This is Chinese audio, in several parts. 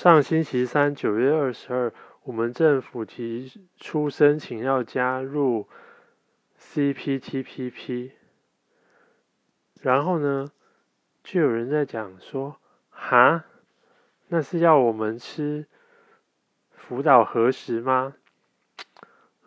上星期三，九月二十二，我们政府提出申请要加入 CPTPP，然后呢，就有人在讲说，哈，那是要我们吃福岛核食吗？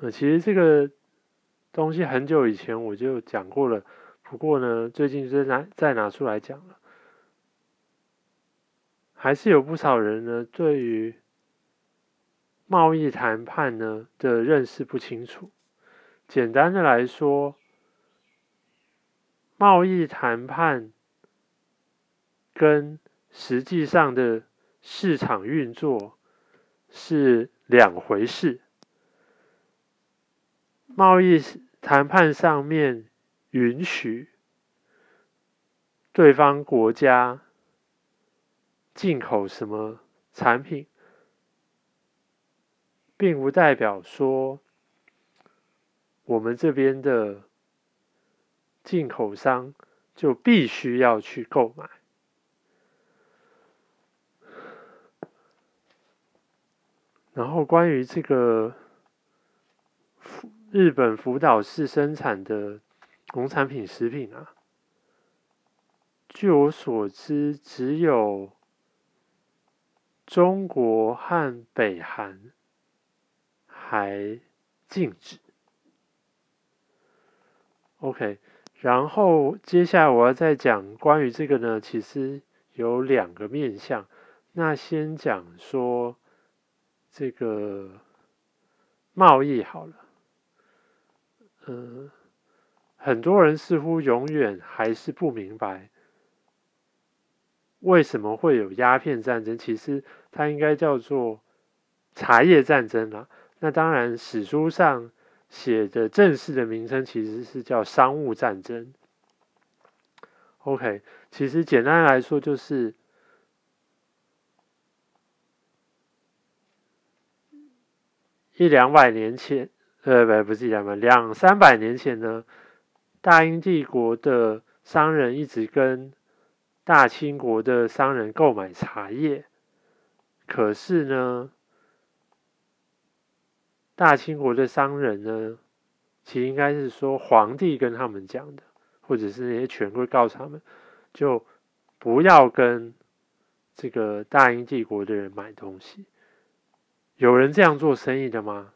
呃，其实这个东西很久以前我就讲过了，不过呢，最近再拿再拿出来讲了。还是有不少人呢，对于贸易谈判呢的认识不清楚。简单的来说，贸易谈判跟实际上的市场运作是两回事。贸易谈判上面允许对方国家。进口什么产品，并不代表说我们这边的进口商就必须要去购买。然后，关于这个日本福岛市生产的农产品食品啊，据我所知，只有。中国和北韩还禁止。OK，然后接下来我要再讲关于这个呢，其实有两个面向。那先讲说这个贸易好了。嗯，很多人似乎永远还是不明白。为什么会有鸦片战争？其实它应该叫做茶叶战争啊。那当然，史书上写的正式的名称其实是叫商务战争。OK，其实简单来说就是一两百年前，呃，不，不是一两百，两三百年前呢，大英帝国的商人一直跟。大清国的商人购买茶叶，可是呢，大清国的商人呢，其实应该是说皇帝跟他们讲的，或者是那些权贵告诉他们，就不要跟这个大英帝国的人买东西。有人这样做生意的吗？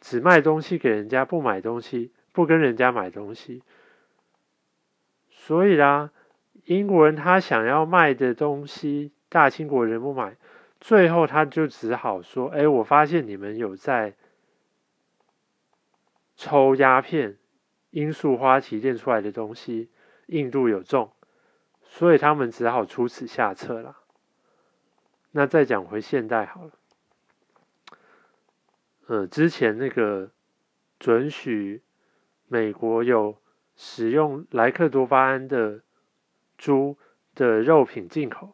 只卖东西给人家，不买东西，不跟人家买东西。所以啦。英国人他想要卖的东西，大清国人不买，最后他就只好说：“哎，我发现你们有在抽鸦片，罂粟花提炼出来的东西，硬度有重，所以他们只好出此下策了。”那再讲回现代好了，呃，之前那个准许美国有使用莱克多巴胺的。猪的肉品进口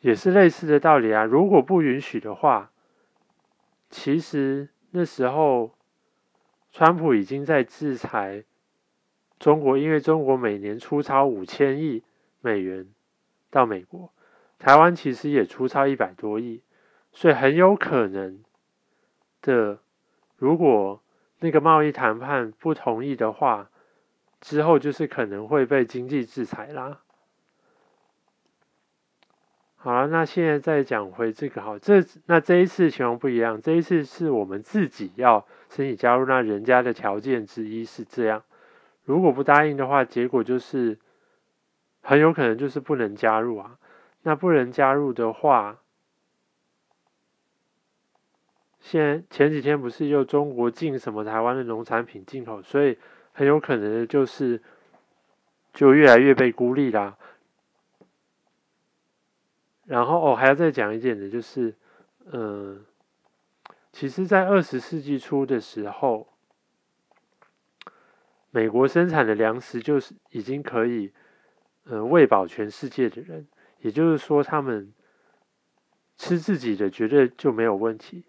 也是类似的道理啊。如果不允许的话，其实那时候川普已经在制裁中国，因为中国每年出超五千亿美元到美国，台湾其实也出超一百多亿，所以很有可能的，如果那个贸易谈判不同意的话。之后就是可能会被经济制裁啦。好了，那现在再讲回这个，好，这那这一次情况不一样，这一次是我们自己要申请加入，那人家的条件之一是这样，如果不答应的话，结果就是很有可能就是不能加入啊。那不能加入的话，现前几天不是又中国进什么台湾的农产品进口，所以。很有可能就是，就越来越被孤立啦。然后哦，还要再讲一点的，就是，嗯，其实，在二十世纪初的时候，美国生产的粮食就是已经可以，嗯，喂饱全世界的人。也就是说，他们吃自己的绝对就没有问题。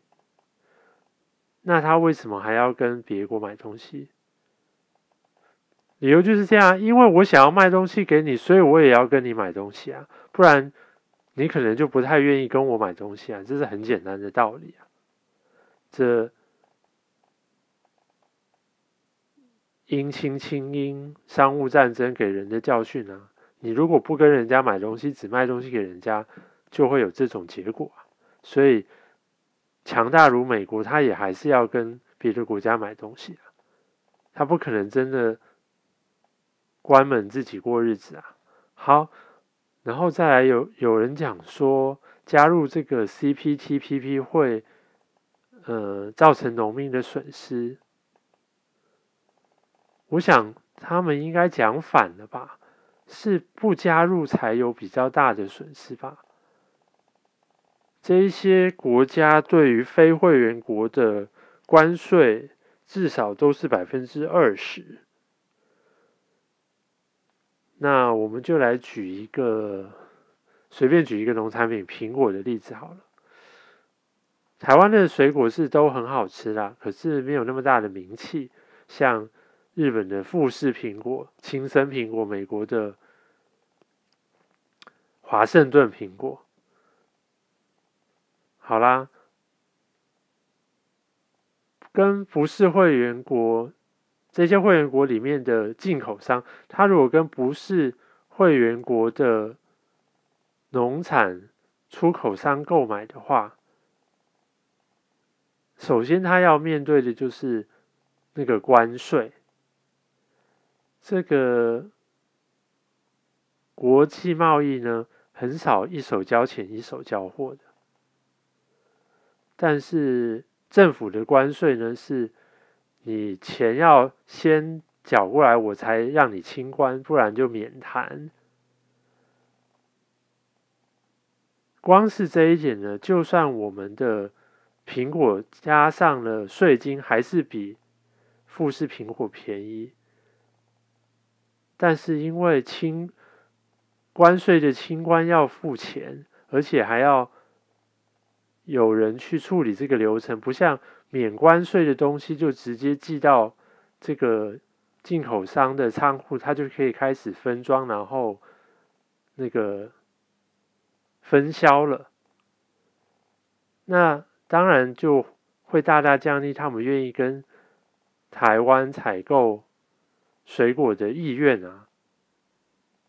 那他为什么还要跟别国买东西？理由就是这样，因为我想要卖东西给你，所以我也要跟你买东西啊，不然你可能就不太愿意跟我买东西啊，这是很简单的道理啊。这姻亲亲姻，商务战争给人的教训啊，你如果不跟人家买东西，只卖东西给人家，就会有这种结果啊。所以强大如美国，他也还是要跟别的国家买东西啊，他不可能真的。关门自己过日子啊，好，然后再来有有人讲说加入这个 CPTPP 会，呃，造成农民的损失。我想他们应该讲反了吧？是不加入才有比较大的损失吧？这一些国家对于非会员国的关税至少都是百分之二十。那我们就来举一个，随便举一个农产品苹果的例子好了。台湾的水果是都很好吃啦，可是没有那么大的名气，像日本的富士苹果、青森苹果、美国的华盛顿苹果。好啦，跟不是会员国。这些会员国里面的进口商，他如果跟不是会员国的农产出口商购买的话，首先他要面对的就是那个关税。这个国际贸易呢，很少一手交钱一手交货的，但是政府的关税呢是。你钱要先缴过来，我才让你清关，不然就免谈。光是这一点呢，就算我们的苹果加上了税金，还是比富士苹果便宜。但是因为清关税的清关要付钱，而且还要有人去处理这个流程，不像。免关税的东西就直接寄到这个进口商的仓库，他就可以开始分装，然后那个分销了。那当然就会大大降低他们愿意跟台湾采购水果的意愿啊。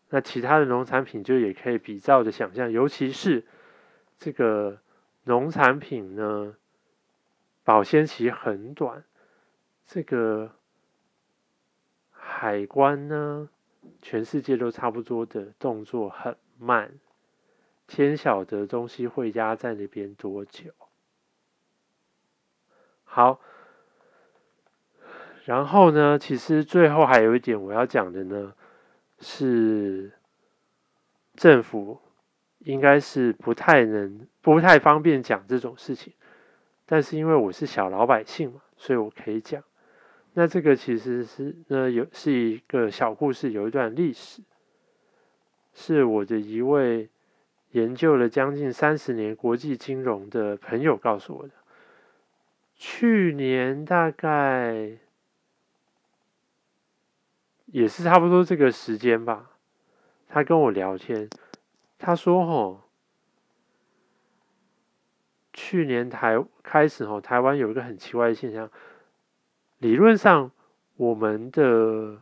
那其他的农产品就也可以比照的想象，尤其是这个农产品呢。保鲜期很短，这个海关呢，全世界都差不多的动作很慢，天晓得东西会压在那边多久。好，然后呢，其实最后还有一点我要讲的呢，是政府应该是不太能、不太方便讲这种事情。但是因为我是小老百姓嘛，所以我可以讲。那这个其实是呢有是一个小故事，有一段历史，是我的一位研究了将近三十年国际金融的朋友告诉我的。去年大概也是差不多这个时间吧，他跟我聊天，他说：“吼。”去年台开始哦，台湾有一个很奇怪的现象。理论上，我们的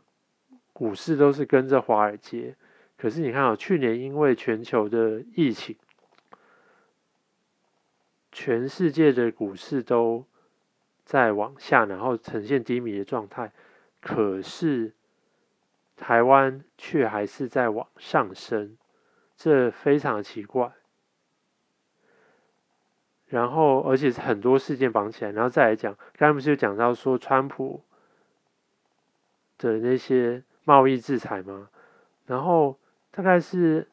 股市都是跟着华尔街，可是你看啊，去年因为全球的疫情，全世界的股市都在往下，然后呈现低迷的状态。可是台湾却还是在往上升，这非常奇怪。然后，而且是很多事件绑起来，然后再来讲，刚才不是有讲到说川普的那些贸易制裁吗？然后大概是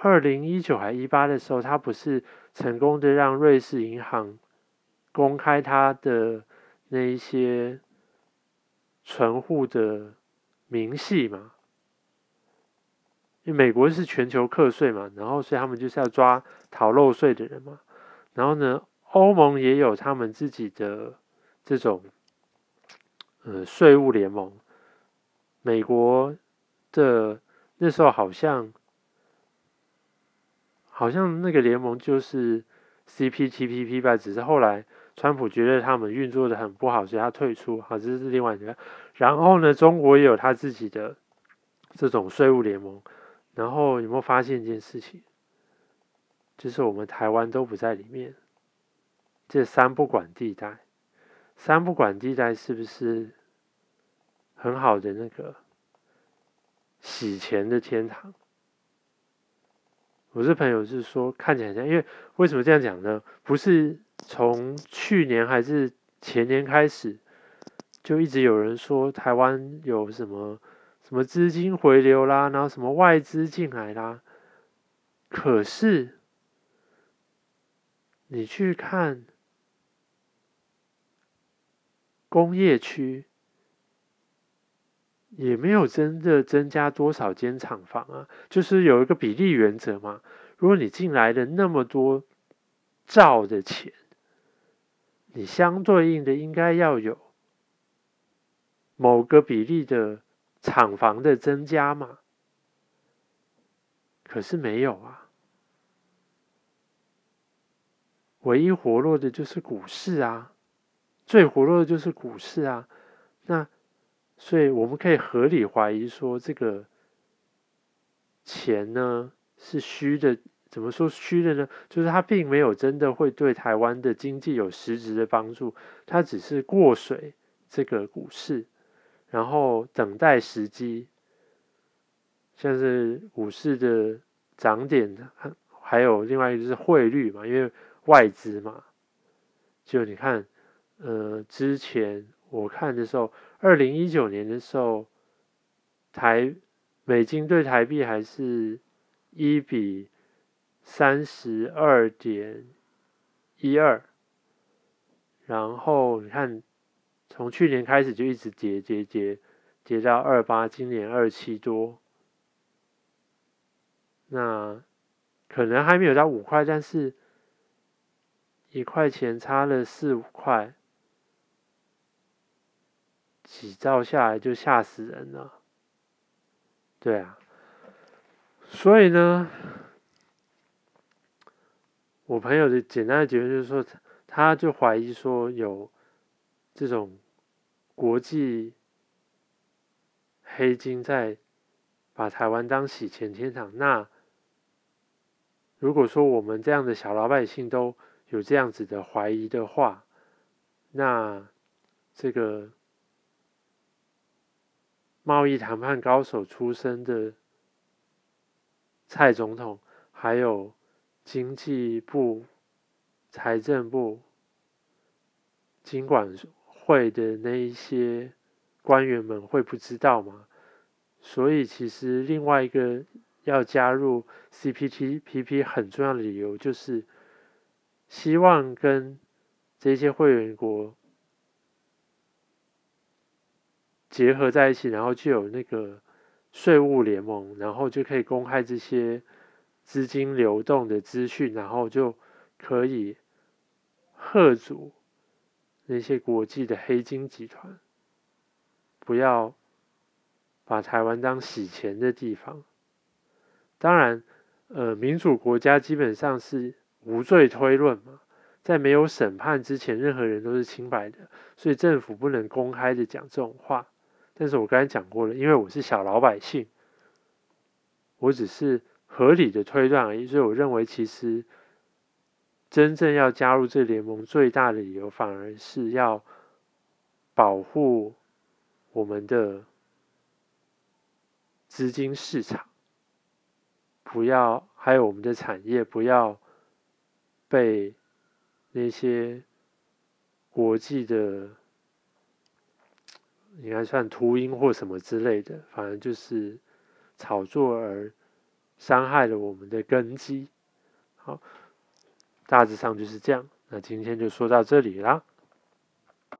二零一九还一八的时候，他不是成功的让瑞士银行公开他的那一些存户的明细吗？因为美国是全球课税嘛，然后所以他们就是要抓逃漏税的人嘛。然后呢，欧盟也有他们自己的这种呃税务联盟，美国的那时候好像好像那个联盟就是 CPTPP 吧，只是后来川普觉得他们运作的很不好，所以他退出。好，这是另外一个。然后呢，中国也有他自己的这种税务联盟。然后有没有发现一件事情？就是我们台湾都不在里面。这三不管地带，三不管地带是不是很好的那个洗钱的天堂？我这朋友是说看起来像，因为为什么这样讲呢？不是从去年还是前年开始，就一直有人说台湾有什么？什么资金回流啦，然后什么外资进来啦，可是你去看工业区，也没有真的增加多少间厂房啊，就是有一个比例原则嘛。如果你进来的那么多兆的钱，你相对应的应该要有某个比例的。厂房的增加嘛，可是没有啊。唯一活络的就是股市啊，最活络的就是股市啊。那所以我们可以合理怀疑说，这个钱呢是虚的。怎么说虚的呢？就是它并没有真的会对台湾的经济有实质的帮助，它只是过水这个股市。然后等待时机，像是股市的涨点，还有另外一个是汇率嘛，因为外资嘛，就你看，呃，之前我看的时候，二零一九年的时候，台美金对台币还是一比三十二点一二，然后你看。从去年开始就一直跌跌跌，跌到二八，今年二七多，那可能还没有到五块，但是一块钱差了四五块，几兆下来就吓死人了。对啊，所以呢，我朋友的简单的结论就是说，他就怀疑说有。这种国际黑金在把台湾当洗钱天堂，那如果说我们这样的小老百姓都有这样子的怀疑的话，那这个贸易谈判高手出身的蔡总统，还有经济部、财政部、经管。会的那一些官员们会不知道吗？所以其实另外一个要加入 CPTPP 很重要的理由就是，希望跟这些会员国结合在一起，然后就有那个税务联盟，然后就可以公开这些资金流动的资讯，然后就可以贺阻。那些国际的黑金集团，不要把台湾当洗钱的地方。当然，呃，民主国家基本上是无罪推论嘛，在没有审判之前，任何人都是清白的，所以政府不能公开的讲这种话。但是我刚才讲过了，因为我是小老百姓，我只是合理的推断而已，所以我认为其实。真正要加入这联盟最大的理由，反而是要保护我们的资金市场，不要还有我们的产业不要被那些国际的应该算秃鹰或什么之类的，反正就是炒作而伤害了我们的根基。好。大致上就是这样，那今天就说到这里啦。